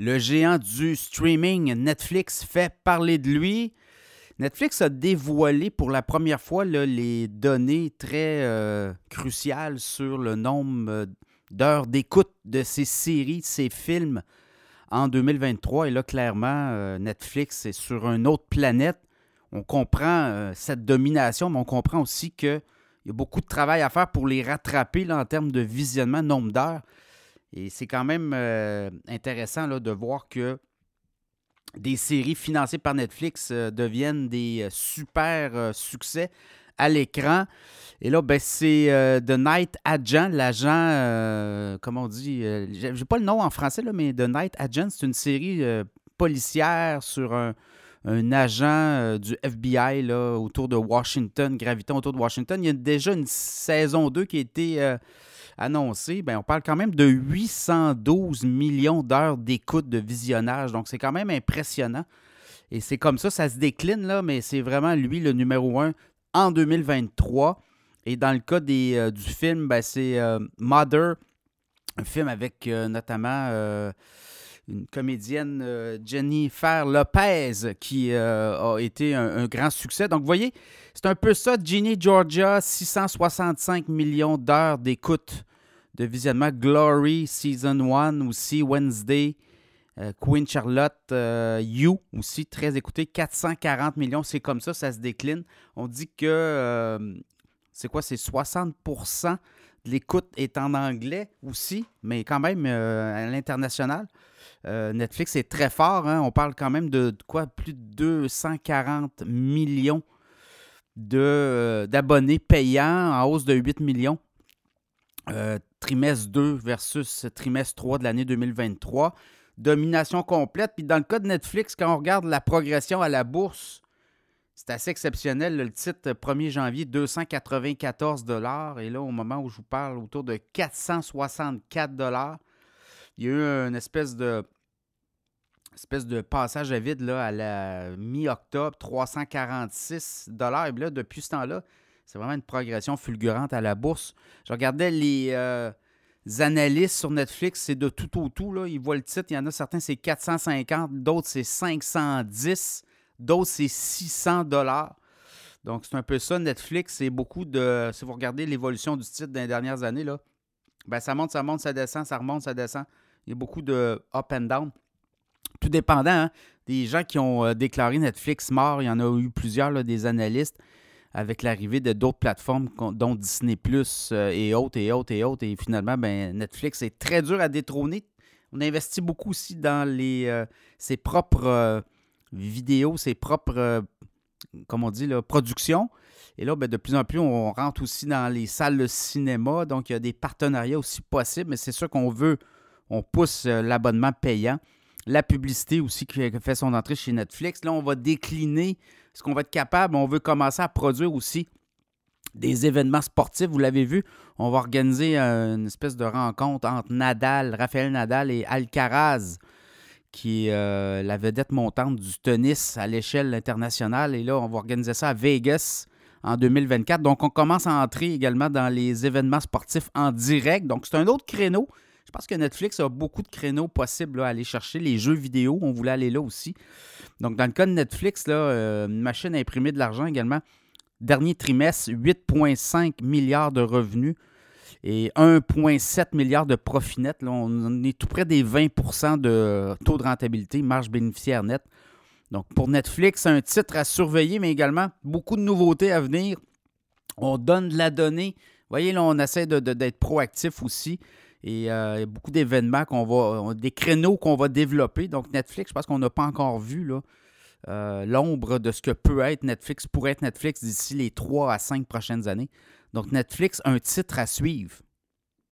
Le géant du streaming Netflix fait parler de lui. Netflix a dévoilé pour la première fois les données très euh, cruciales sur le nombre euh, d'heures d'écoute de ses séries, ses films en 2023. Et là, clairement, euh, Netflix est sur une autre planète. On comprend cette domination, mais on comprend aussi qu'il y a beaucoup de travail à faire pour les rattraper en termes de visionnement, nombre d'heures. Et c'est quand même intéressant là, de voir que des séries financées par Netflix euh, deviennent des euh, super euh, succès à l'écran. Et là, ben, c'est The Night Agent, l'agent, comment on dit, j'ai pas le nom en français, là, mais The Night Agent, c'est une série policière sur un, agent du FBI là, autour de Washington, gravitant autour de Washington. Il y a déjà une saison 2 qui a été annoncé, ben, on parle quand même de 812 millions d'heures d'écoute de visionnage. Donc, c'est quand même impressionnant. Et c'est comme ça, ça se décline, là, mais c'est vraiment lui le numéro un en 2023. Et dans le cas des, euh, du film, ben, c'est euh, Mother, un film avec euh, notamment une comédienne Jennifer Lopez qui a été un, grand succès. Donc, vous voyez, c'est un peu ça. Ginny Georgia, 665 millions d'heures d'écoute de visionnement. Glory, Season 1 aussi, Wednesday. Euh, Queen Charlotte, euh, You aussi, très écouté, 440 millions, c'est comme ça, ça se décline. On dit que, euh, c'est quoi, c'est 60% de l'écoute est en anglais aussi, mais quand même à l'international. Netflix est très fort, hein. on parle quand même de, quoi, plus de 240 millions d'abonnés payants en hausse de 8 millions trimestre 2 versus trimestre 3 de l'année 2023. Domination complète. Puis dans le cas de Netflix, quand on regarde la progression à la bourse, c'est assez exceptionnel. Le titre 1er janvier, 294 Et là, au moment où je vous parle, autour de 464 Il y a eu une espèce de espèce de passage à vide là, à la mi-octobre, 346 Et là, depuis ce temps-là, c'est vraiment une progression fulgurante à la bourse. Je regardais les euh, analystes sur Netflix, c'est de tout au tout. Là. Ils voient le titre, il y en a certains, c'est 450, d'autres, c'est 510, d'autres, c'est 600 dollars. Donc, c'est un peu ça. Netflix, c'est beaucoup de. Si vous regardez l'évolution du titre dans les dernières années, là, ben, ça monte, ça monte, ça descend, ça remonte, ça descend. Il y a beaucoup de up and down. Tout dépendant hein, des gens qui ont euh, déclaré Netflix mort. Il y en a eu plusieurs, des analystes avec l'arrivée de d'autres plateformes, dont Disney Plus euh, et autres et autres et autres. Et finalement, ben, Netflix est très dur à détrôner. On investit beaucoup aussi dans les, euh, ses propres euh, vidéos, ses propres, comme on dit, là, productions. Et là, ben, de plus en plus, on rentre aussi dans les salles de cinéma. Donc, il y a des partenariats aussi possibles. Mais c'est sûr qu'on veut, on pousse l'abonnement payant. La publicité aussi qui fait son entrée chez Netflix. Là, on va décliner est-ce qu'on va être capable? On veut commencer à produire aussi des événements sportifs. Vous l'avez vu, on va organiser une espèce de rencontre entre Nadal, Raphaël Nadal et Alcaraz, qui est euh, la vedette montante du tennis à l'échelle internationale. Et là, on va organiser ça à Vegas en 2024. Donc, on commence à entrer également dans les événements sportifs en direct. Donc, c'est un autre créneau. Je pense que Netflix a beaucoup de créneaux possibles à aller chercher. Les jeux vidéo, on voulait aller là aussi. Donc, dans le cas de Netflix, là, euh, une machine à imprimer de l'argent également. Dernier trimestre, 8,5 milliards de revenus et 1,7 milliard de profit net. on est tout près des 20% de taux de rentabilité, marge bénéficiaire nette. Donc, pour Netflix, un titre à surveiller, mais également beaucoup de nouveautés à venir. On donne de la donnée. Vous voyez, là, on essaie d'être proactif aussi. Et euh, beaucoup d'événements qu'on va, des créneaux qu'on va développer. Donc Netflix, je pense qu'on n'a pas encore vu euh, l'ombre de ce que peut être Netflix, pourrait être Netflix d'ici les trois à cinq prochaines années. Donc Netflix, un titre à suivre.